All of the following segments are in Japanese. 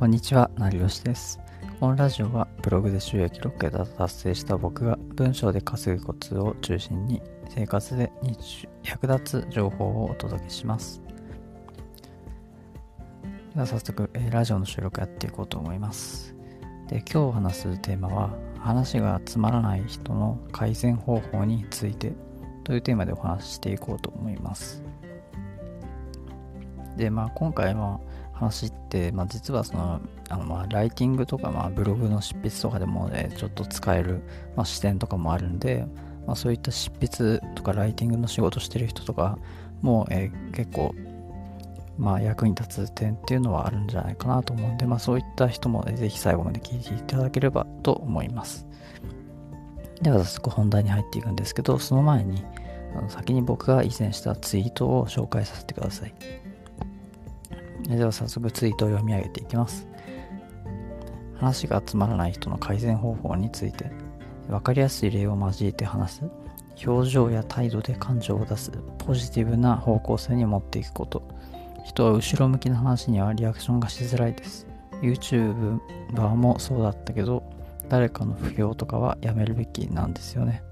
こんにちは、成吉です。このラジオはブログで収益6桁達成した僕が文章で稼ぐコツを中心に生活で日役立つ情報をお届けします。では早速、えーラジオの収録やっていこうと思います。で今日話すテーマは話がつまらない人の改善方法についてというテーマでお話ししていこうと思います。で、まあ今回は話って、まあ、実はそのあのまあライティングとか、まあ、ブログの執筆とかでも、ね、ちょっと使える、まあ、視点とかもあるんで、まあ、そういった執筆とかライティングの仕事してる人とかも、えー結構、まあ、役に立つ点っていうのはあるんじゃないかなと思うんで、まあ、そういった人も、ね、ぜひ最後まで聞いていただければと思います。では早速本題に入っていくんですけどその前にあの先に僕が以前したツイートを紹介させてください。では早速ツイートを読み上げていきます。話がつまらない人の改善方法について、わかりやすい例を交えて話す、表情や態度で感情を出す、ポジティブな方向性に持っていくこと、人は後ろ向きな話にはリアクションがしづらいです。YouTuber もそうだったけど、誰かの不評とかはやめるべきなんですよね。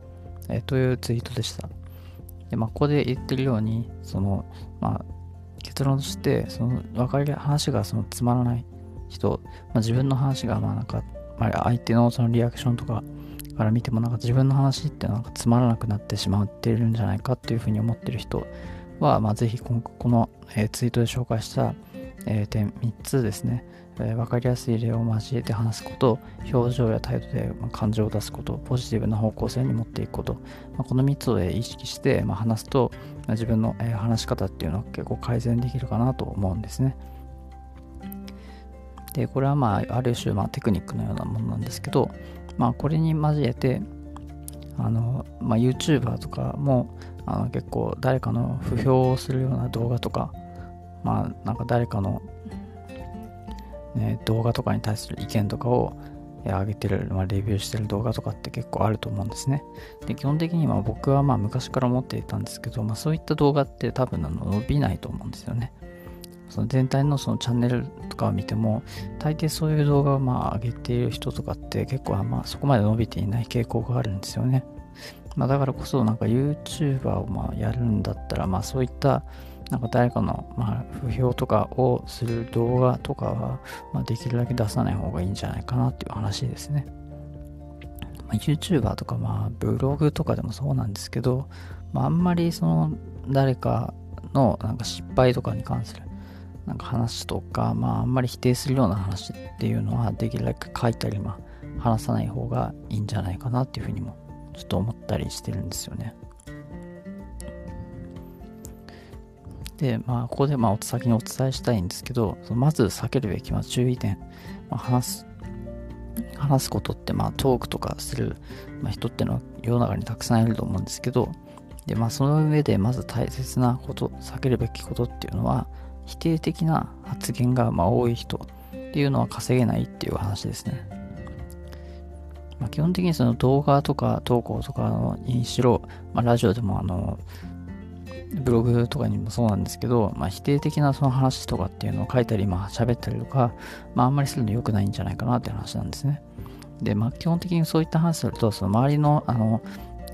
えというツイートでした。で、まあ、ここで言ってるように、その、まあ、結論としてその分かり話がそのつまらない人、まあ、自分の話がまあなんか、まあ、相手のそのリアクションとかから見てもなんか自分の話ってなんかつまらなくなってしまっているんじゃないかっていうふうに思ってる人は、まあ、ぜひこのこの、えーツイートで紹介した、えー点3つですね、えー分かりやすい例を交えて話すこと表情や態度で感情を出すことポジティブな方向性に持っていくこと、まあ、この3つを意識して、まあ、話すと自分の、え話し方っていうのは結構改善できるかなと思うんですね。で、これはまあ、ある種、まあ、テクニックのようなものなんですけど、まあ、これに交えて、あの、まあ、YouTuber とかも、あの結構誰かの不評をするような動画とか、まあ、なんか誰かの、ね、動画とかに対する意見とかを上げてる、まあ、レビューしてる動画とかって結構あると思うんですね。で基本的には僕はまあ昔から思っていたんですけど、まあ、そういった動画って多分あの伸びないと思うんですよね。その全体のそのチャンネルとかを見ても大抵そういう動画をまあ上げている人とかって結構まあそこまで伸びていない傾向があるんですよね。まあ、だからこそなんか YouTuber をまあやるんだったらまあそういったなんか誰かのまあ不評とかをする動画とかはまあできるだけ出さない方がいいんじゃないかなっていう話ですね。まあ、YouTuber とかまあブログとかでもそうなんですけど、まあ、あんまりその誰かのなんか失敗とかに関するなんか話とか、まああんまり否定するような話っていうのはできるだけ書いたり、まあ話さない方がいいんじゃないかなっていうふうにもちょっと思ったりしてるんですよね。で、まあここでまあ先にお伝えしたいんですけど、まず避けるべきま注意点、まあ、話す話すことってまあトークとかする、まあ、人ってのは世の中にたくさんいると思うんですけどでまあその上でまず大切なこと避けるべきことっていうのは否定的な発言がまあ多い人っていうのは稼げないっていう話ですね、まあ、基本的にその動画とか投稿とかにしろ、まあ、ラジオでもあのブログとかにもそうなんですけど、まあ、否定的なその話とかっていうのを書いたり、まあ、喋ったりとか、まあ、あんまりするの良くないんじゃないかなって話なんですね。で、まあ、基本的にそういった話すると、その周りの、あの、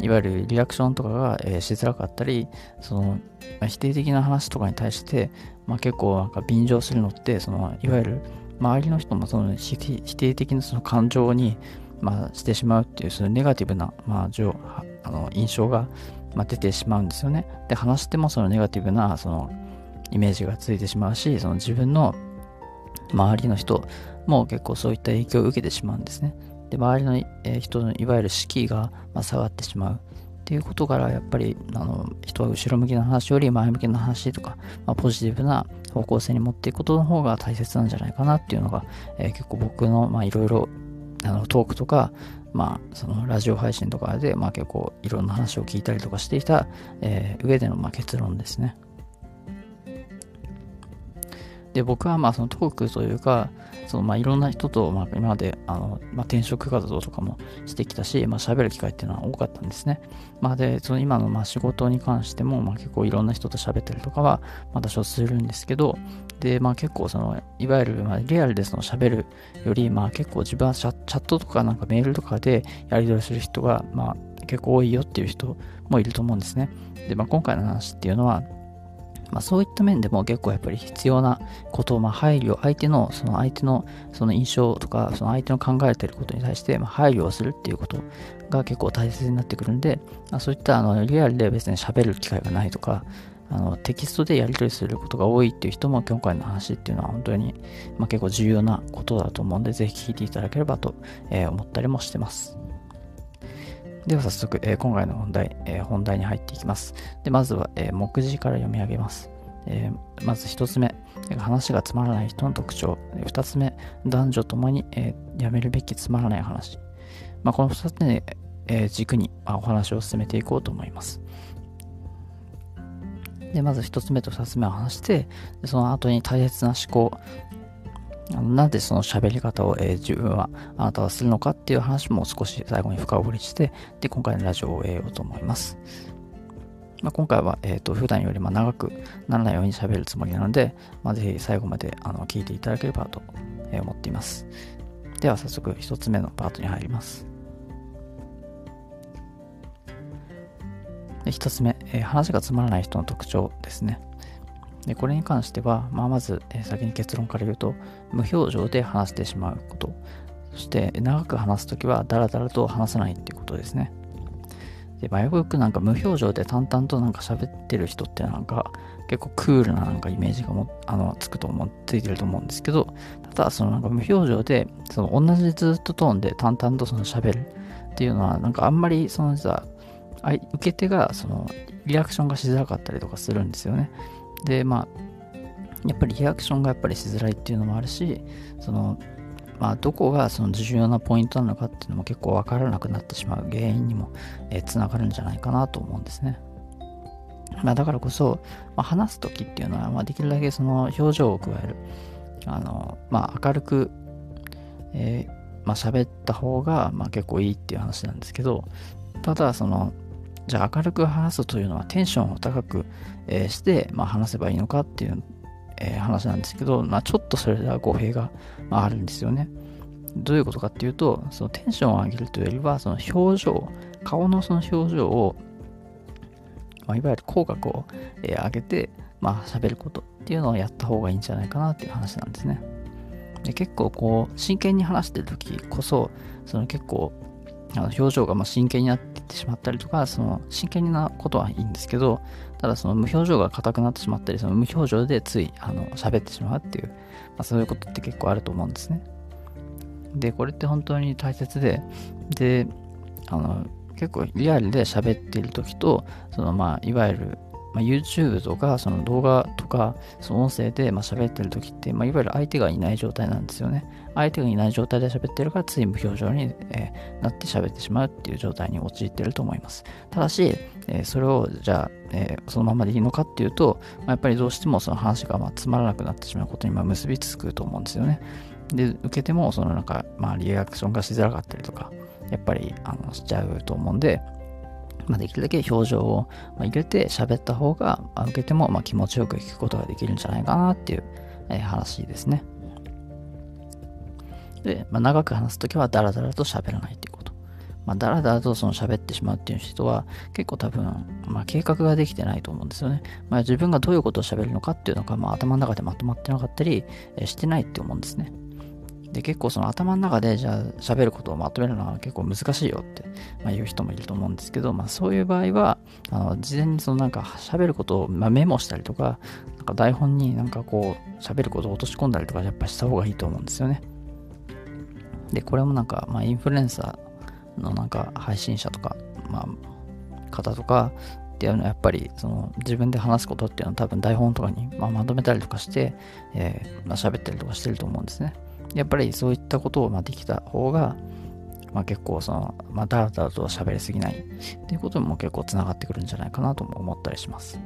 いわゆるリアクションとかが、えーしづらかったり、その、まあ否定的な話とかに対して、まあ、結構なんか便乗するのって、その、いわゆる周りの人もその否定的なその感情に、まあ、してしまうっていう、そのネガティブな、まあ、あの印象が、まあ、出てしまうんですよね。で、話してもそのネガティブな、その、イメージがついてしまうし、その自分の周りの人も結構そういった影響を受けてしまうんですね。で、周りの人のいわゆる士気が下がってしまう。っていうことから、やっぱりあの人は後ろ向きな話より前向きな話とか、まあ、ポジティブな方向性に持っていくことの方が大切なんじゃないかなっていうのが、えー結構僕のいろいろトークとか、まあ、そのラジオ配信とかで、まあ、結構いろんな話を聞いたりとかしていた、えー上でのまあ結論ですね。で、僕はまあそのトークというか、そのまあいろんな人とまあ今まであの、まあ、転職活動とかもしてきたし、まあ、喋る機会っていうのは多かったんですね。まあ、で、その今のまあ仕事に関しても、まあ、結構いろんな人と喋ったりとかはまだ多少するんですけど、で、まあ結構その、いわゆるまあリアルでその喋るより、まあ結構自分はチャットとかなんかメールとかでやり取りする人が、まあ結構多いよっていう人もいると思うんですね。で、まあ今回の話っていうのは、まあ、そういった面でも結構やっぱり必要なことを、まあ、配慮、相手の、その相手のその印象とか、その相手の考えてることに対して、ま、配慮をするっていうことが結構大切になってくるんで、まあ、そういったあのリアルで別に喋る機会がないとか、あのテキストでやり取りすることが多いっていう人も今回の話っていうのは本当に、まあ、結構重要なことだと思うんで、ぜひ聞いていただければと、え、思ったりもしてます。では早速、えー、今回の本題、えー、本題に入っていきます。でまずは、えー、目次から読み上げます。えまず1つ目、話がつまらない人の特徴。2つ目、男女ともに、えやめるべきつまらない話。まあ、この2つで、え軸に、まお話を進めていこうと思います。で、まず1つ目と2つ目を話して、その後に大切な思考、なんでその喋り方を、えー、自分はあなたはするのかっていう話も少し最後に深掘りして、で、今回のラジオを終えようと思います。まあ、今回は、えーと、普段よりも長くならないように喋るつもりなので、まあ、ぜひ最後まであの聞いていただければと思っています。では早速1つ目のパートに入ります。で1つ目、えー、話がつまらない人の特徴ですね。でこれに関しては、まあ、まず、え、先に結論から言うと、無表情で話してしまうこと。そして、長く話すときは、だらだらと話さないっていうことですね。で、まあ、よくなんか無表情で淡々となんか喋ってる人ってなんか結構クールななんかイメージがもあのつくと思う、ついてると思うんですけど、ただそのなんか無表情で、その同じずっとトーンで淡々とその喋るっていうのはなんかあんまりその実は受け手がそのリアクションがしづらかったりとかするんですよね。で、まあ、やっぱりリアクションがやっぱりしづらいっていうのもあるし、その、まあ、どこがその重要なポイントなのかっていうのも結構わからなくなってしまう原因にも、つながるんじゃないかなと思うんですね。まあ、だからこそ、まあ、話す時っていうのは、まあ、できるだけその表情を加える。あの、まあ、明るく、えー、まあ、喋った方が、まあ、結構いいっていう話なんですけど、ただ、その、じゃあ明るく話すというのはテンションを高く、えー、して、まあ、話せばいいのかっていう、えー、話なんですけど、まあ、ちょっとそれでは語弊が、まあ、あるんですよね。どういうことかっていうと、そのテンションを上げるというよりは、その表情、顔のその表情を、まあ、いわゆる口角を、えー、上げて、まあ、喋ることっていうのをやった方がいいんじゃないかなっていう話なんですね。で結構こう、真剣に話してる時こそ、その結構、あの表情がま真剣になってってしまったりとか、その真剣なことはいいんですけど、ただその無表情が硬くなってしまったり、その無表情でついあの喋ってしまうっていう、まあ、そういうことって結構あると思うんですね。で、これって本当に大切で、で、あの、結構リアルで喋っている時と、そのまあ、いわゆるまあ、YouTube とかその動画とかその音声でまあ喋ってる時って、まあ、いわゆる相手がいない状態なんですよね。相手がいない状態で喋ってるからつい無表情に、えー、なって喋ってしまうっていう状態に陥ってると思います。ただし、えー、それをじゃあ、えー、そのままでいいのかっていうと、まあ、やっぱりどうしてもその話がまあつまらなくなってしまうことにまあ結びつくと思うんですよね。で、受けてもそのなんかまあリアクションがしづらかったりとか、やっぱりあのしちゃうと思うんで、まあ、できるだけ表情を入れて喋った方が、受けてもま気持ちよく聞くことができるんじゃないかなっていう、え話ですね。で、まあ、長く話すときはダラダラと喋らないっていうこと。まあ、ダラダラとその喋ってしまうっていう人は結構多分、まあ、計画ができてないと思うんですよね。まあ、自分がどういうことを喋るのかっていうのが、まあ、頭の中でまとまってなかったり、してないって思うんですね。で、結構その頭の中でじゃあ喋ることをまとめるのは結構難しいよって、まあ、言う人もいると思うんですけど、まあそういう場合は、あの事前にそのなんか喋ることを、まあ、メモしたりとか、なんか台本になんかこう喋ることを落とし込んだりとかやっぱした方がいいと思うんですよね。で、これもなんか、まあインフルエンサーのなんか配信者とか、まあ方とか、っていうのはやっぱりその自分で話すことっていうのは多分台本とかにままとめたりとかして、えーまあ、喋ったりとかしてると思うんですね。やっぱりそういったことをまできた方が、まあ、結構その、まあ、だらだらと喋りすぎないっていうことも結構つながってくるんじゃないかなとも思ったりします。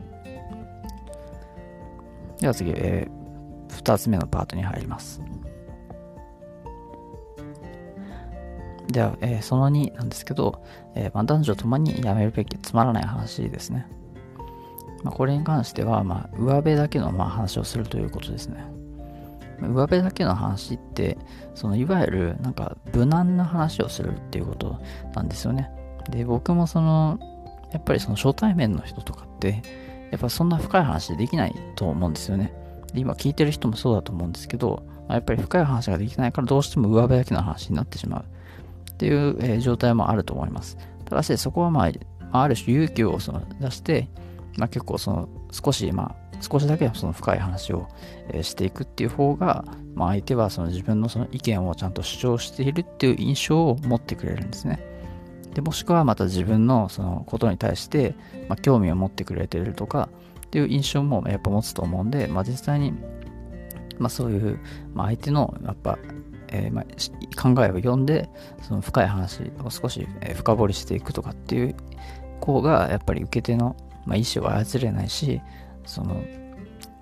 では次、えー、2つ目のパートに入ります。では、えー、その2なんですけど、えー、まあ、男女ともにやめるべきつまらない話ですね。まあ、これに関しては、まあ、上辺だけのまあ話をするということですね。上辺だけの話って、そのいわゆるなんか無難な話をするっていうことなんですよね。で、僕もその、やっぱりその初対面の人とかって、やっぱそんな深い話できないと思うんですよね。で今聞いてる人もそうだと思うんですけど、やっぱり深い話ができないからどうしても上辺だけの話になってしまう。っていう、え、状態もあると思います。ただし、そこはまあ、ある種勇気をその出して、まあ、結構その少し、まあ、少しだけその深い話を、していくっていう方が、まあ、相手はその自分のその意見をちゃんと主張しているっていう印象を持ってくれるんですね。でもしくはまた自分のそのことに対して、まあ、興味を持ってくれてるとかっていう印象もやっぱ持つと思うんで、まあ、実際に、まあ、そういう、まあ、相手のやっぱえー、まあ、考えを読んでその深い話を少し、深掘りしていくとかっていう方がやっぱり受け手の、まあ、意思を操れないしその、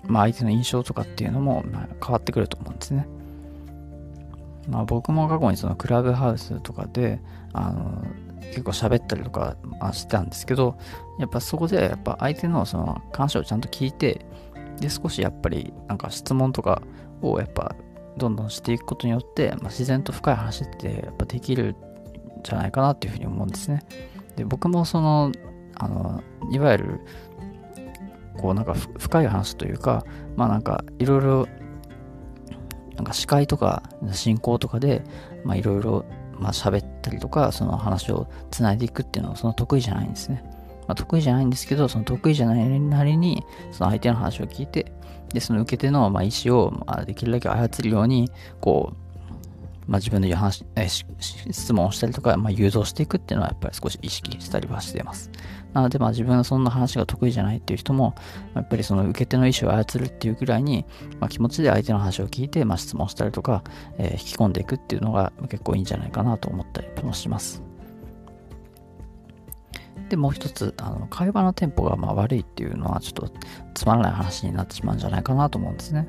まあ、相手の印象とかっていうのも、変わってくると思うんですね。まあ、僕も過去にそのクラブハウスとかであの結構喋ったりとか、してたんですけどやっぱそこでやっぱ相手のその話をちゃんと聞いてで少しやっぱりなんか質問とかをやっぱどんどんしていくことによって、まあ、自然と深い話ってやっぱできるんじゃないかなっていうふうに思うんですね。で僕もそのあのいわゆるこうなんか深い話というかまあなんかいろいろなんか司会とか進行とかでいろいろまあ喋ったりとかその話をつないでいくっていうのはその得意じゃないんですね。まあ、得意じゃないんですけどその得意じゃないなりにその相手の話を聞いてで、その受け手の、まあ、意思を、まあ、できるだけ操るように、こう、まあ、自分で話え質問をしたりとか、まあ、誘導していくっていうのはやっぱり少し意識したりはしています。なので、まあ、自分はそんな話が得意じゃないっていう人も、やっぱりその受け手の意思を操るっていうぐらいに、まあ、気持ちで相手の話を聞いて、まあ、質問したりとか、えー、引き込んでいくっていうのが結構いいんじゃないかなと思ったりもします。で、もう一つ、あの会話のテンポがまあ悪いっていうのはちょっとつまらない話になってしまうんじゃないかなと思うんですね。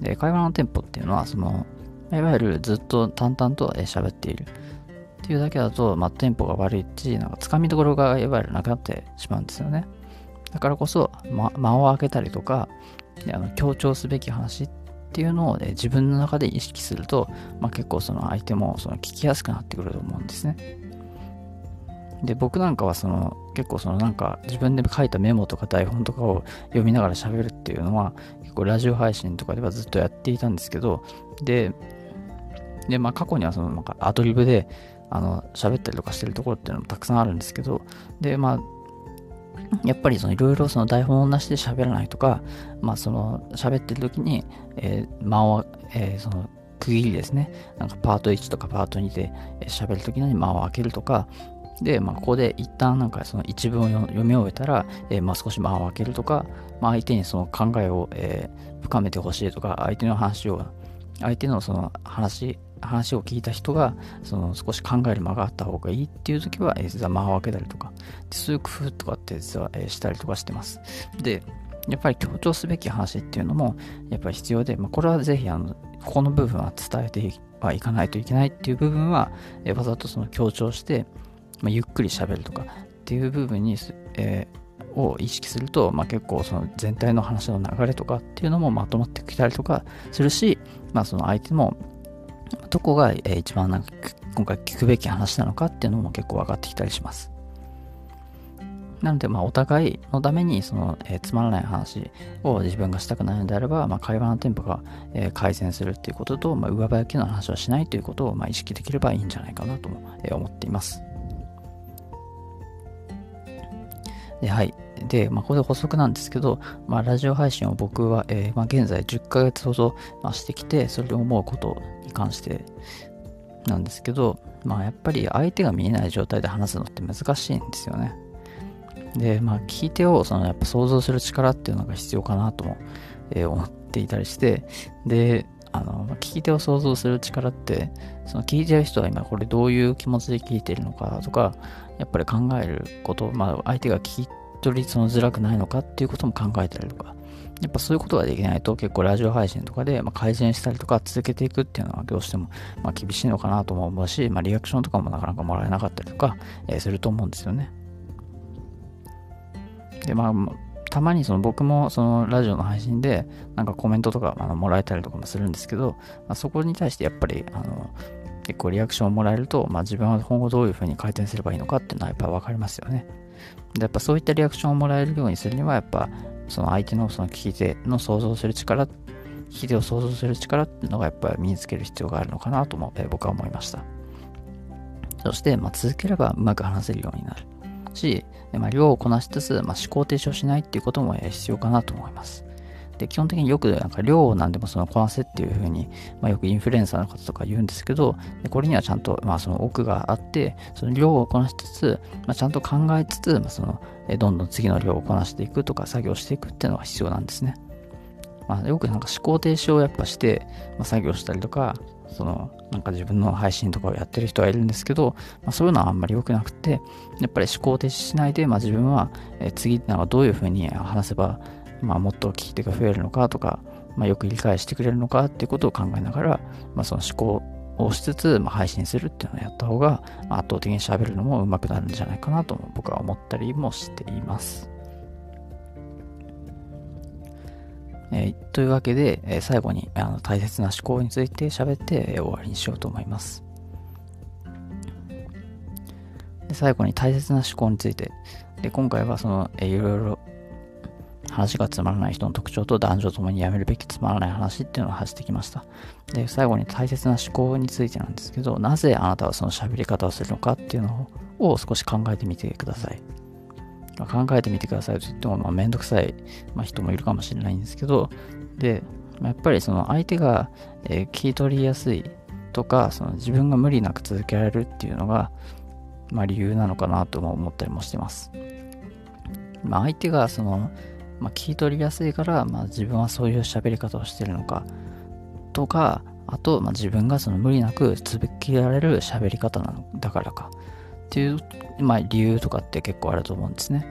で、会話のテンポっていうのは、その、いわゆるずっと淡々と喋っているっていうだけだと、まあ、テンポが悪いし、なんかつかみどころがいわゆるなくなってしまうんですよね。だからこそ、ま、間を空けたりとか、あの強調すべき話っていうのを、ね、自分の中で意識すると、まあ、結構その相手もその聞きやすくなってくると思うんですね。で、僕なんかはその結構そのなんか自分で書いたメモとか台本とかを読みながら喋るっていうのは結構ラジオ配信とかではずっとやっていたんですけど、で、で、まあ過去にはそのなんかアドリブであの喋ったりとかしてるところっていうのもたくさんあるんですけど、で、まあやっぱりそのいろいろその台本なしで喋らないとか、まあその喋ってる時に、えー、間を、えー、その区切りですね。なんかパート1とかパート2で喋るときに間を空けるとか、で、まあ、ここで一旦なんかその一文を読み終えたら、えー、まあ少し間を空けるとか、まあ、相手にその考えを、えー、深めてほしいとか、相手の話を、相手のその話、話を聞いた人がその少し考える間があった方がいいっていう時は、えー、実は間を空けたりとか、そういう工夫とかって実は、え、したりとかしてます。で、やっぱり強調すべき話っていうのもやっぱり必要で、まあ、これはぜひあのここの部分は伝えてはいかないといけないっていう部分は、えー、わざとその強調して、まあ、ゆっくり喋るとかっていう部分に、えー、を意識すると、まあ、結構その全体の話の流れとかっていうのもまとまってきたりとかするし、まあ、その相手もどこが、一番なんか今回聞くべき話なのかっていうのも結構分かってきたりします。なので、まあ、お互いのために、その、えー、つまらない話を自分がしたくないのであれば、まあ、会話のテンポが、えー、改善するっていうことと、まあ、上ばきの話はしないということを、まあ、意識できればいいんじゃないかなと、え、思っています。で、はい。で、まあ、これ補足なんですけど、まあ、ラジオ配信を僕は、えー、まあ、現在10ヶ月ほど、まあ、してきて、それを思うことに関してなんですけど、まあ、やっぱり相手が見えない状態で話すのって難しいんですよね。で、まあ、聞い手をそのやっぱ想像する力っていうのが必要かなとも、えー、思っていたりして、で、あの、聞き手を想像する力って、その聞いてる人は今これどういう気持ちで聞いてるのかとか、やっぱり考えること、まあ、相手が聞き取りそのづらくないのかっていうことも考えたりとかやっぱそういうことができないと結構ラジオ配信とかで、ま改善したりとか続けていくっていうのはどうしても、ま厳しいのかなと思うし、まあ、リアクションとかもなかなかもらえなかったりとか、え、すると思うんですよね。で、まあ、たまにその僕もそのラジオの配信でなんかコメントとかあのもらえたりとかもするんですけど、まあ、そこに対してやっぱりあの結構リアクションをもらえると、まあ、自分は今後どういうふうに改善すればいいのかっていうのはやっぱ分かりますよね。でやっぱそういったリアクションをもらえるようにするにはやっぱその相手のその聞き手の想像する力聞き手を想像する力っていうのがやっぱり身につける必要があるのかなとも、え僕は思いましたそして、まあ、続ければうまく話せるようになるし、まあ、量をこなしつつ、まあ、思考停止をしないっていうことも必要かなと思います。で基本的によくなんか量を何でもそのこなせっていうふうに、まあ、よくインフルエンサーの方とか言うんですけどでこれにはちゃんと、まあ、その奥があってその量をこなしつつ、まあ、ちゃんと考えつつ、まあ、そのどんどん次の量をこなしていくとか作業していくっていうのが必要なんですね、まあ、よくなんか思考停止をやっぱして、まあ、作業したりとかそのなんか自分の配信とかをやってる人はいるんですけど、まあ、そういうのはあんまり良くなくてやっぱり思考停止しないで、まあ、自分は次なんかどういうふうに話せばまあ、もっと聞き手が増えるのかとか、まあ、よく理解してくれるのかっていうことを考えながら、まあ、その思考をしつつ、まあ、配信するっていうのをやった方が、まあ、圧倒的に喋るのも上手くなるんじゃないかなと僕は思ったりもしています。えー、というわけで、えー、最後にあの大切な思考について喋って、えー、終わりにしようと思います。で最後に大切な思考について。で今回はその、えー、いろいろ話がつまらない人の特徴と男女ともにやめるべきつまらない話っていうのを発してきました。で、最後に大切な思考についてなんですけど、なぜあなたはその喋り方をするのかっていうのを少し考えてみてください。ま考えてみてくださいと言っても、まあ、めんどくさい、まあ、人もいるかもしれないんですけど、で、まあ、やっぱりその相手が、えー、聞き取りやすいとか、その自分が無理なく続けられるっていうのが、まあ、理由なのかなとも思ったりもしてます。まあ、相手がそのまあ、聞き取りやすいから、まあ、自分はそういう喋り方をしてるのかとかあと、まあ、自分がその無理なく続けられる喋り方なのだからかっていう、まあ、理由とかって結構あると思うんですね。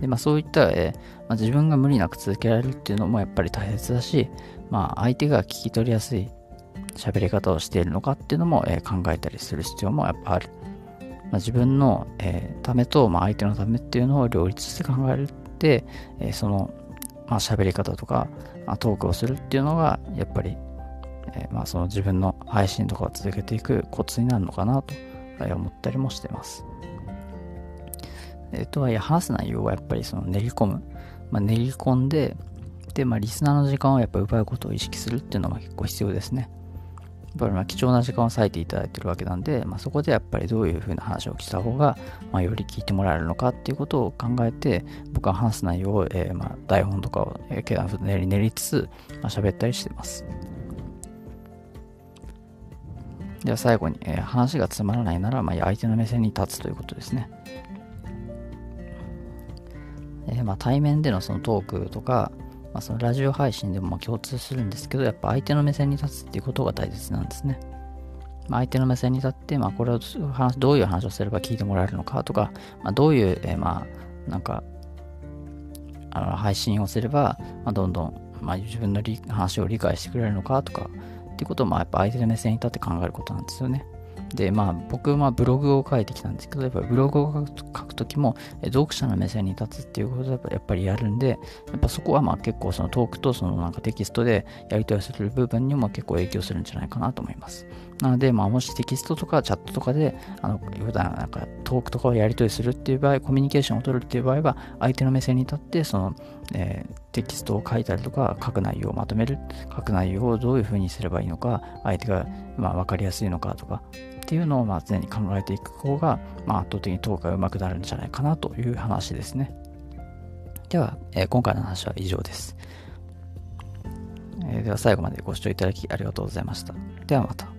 でまあ、そういった、えーまあ、自分が無理なく続けられるっていうのもやっぱり大切だし、まあ、相手が聞き取りやすい喋り方をしているのかっていうのも、えー、考えたりする必要もやっぱある。まあ、自分の、えー、ためと、まあ、相手のためっていうのを両立して考えるって、えー、その、まあ、喋り方とか、まあ、トークをするっていうのがやっぱり、えー、まあ、その自分の配信とかを続けていくコツになるのかなと思ったりもしてます。え、とはいえ話す内容はやっぱりその練り込む、まあ、練り込んでで、まあ、リスナーの時間をやっぱ奪うことを意識するっていうのが結構必要ですねやっ。ぱりまあ貴重な時間を割いていただいてるわけなんで、まあ、そこでやっぱりどういうふうな話をした方が、まあ、より聞いてもらえるのかっていうことを考えて僕は話す内容を、えー、まあ台本とかを、えー、練り練りつつ、まあ、喋ったりしてます。では最後に、えー、話がつまらないなら、まあ、相手の目線に立つということですね。えー、まあ、対面でのそのトークとか、まあ、そのラジオ配信でもま共通するんですけど、やっぱ相手の目線に立つっていうことが大切なんですね。まあ、相手の目線に立って、まあ、これをどういう話をすれば聞いてもらえるのかとか、まあ、どういう、えー、まあ、なんか、あの配信をすれば、ま、どんどん、ま、自分の話を理解してくれるのかとか、っていうことを、まあ、やっぱ相手の目線に立って考えることなんですよね。で、まあ、僕はブログを書いてきたんですけど、やっぱブログを書くときも、読者の目線に立つっていうことをやっぱりやるんで、やっぱそこはまあ結構そのトークとそのなんかテキストでやり取りする部分にも結構影響するんじゃないかなと思います。なので、まあ、もしテキストとかチャットとかで、あの、普段なんかトークとかをやり取りするっていう場合、コミュニケーションを取るっていう場合は、相手の目線に立って、その、えー、テキストを書いたりとか、書く内容をまとめる、書く内容をどういうふうにすればいいのか、相手が、まあ、分かりやすいのかとか、っていうのをまあ常に考えていく方が、まあ、圧倒的にトークが上手くなるんじゃないかなという話ですね。では、えー、今回の話は以上です、えー、では最後までご視聴いただきありがとうございました。ではまた。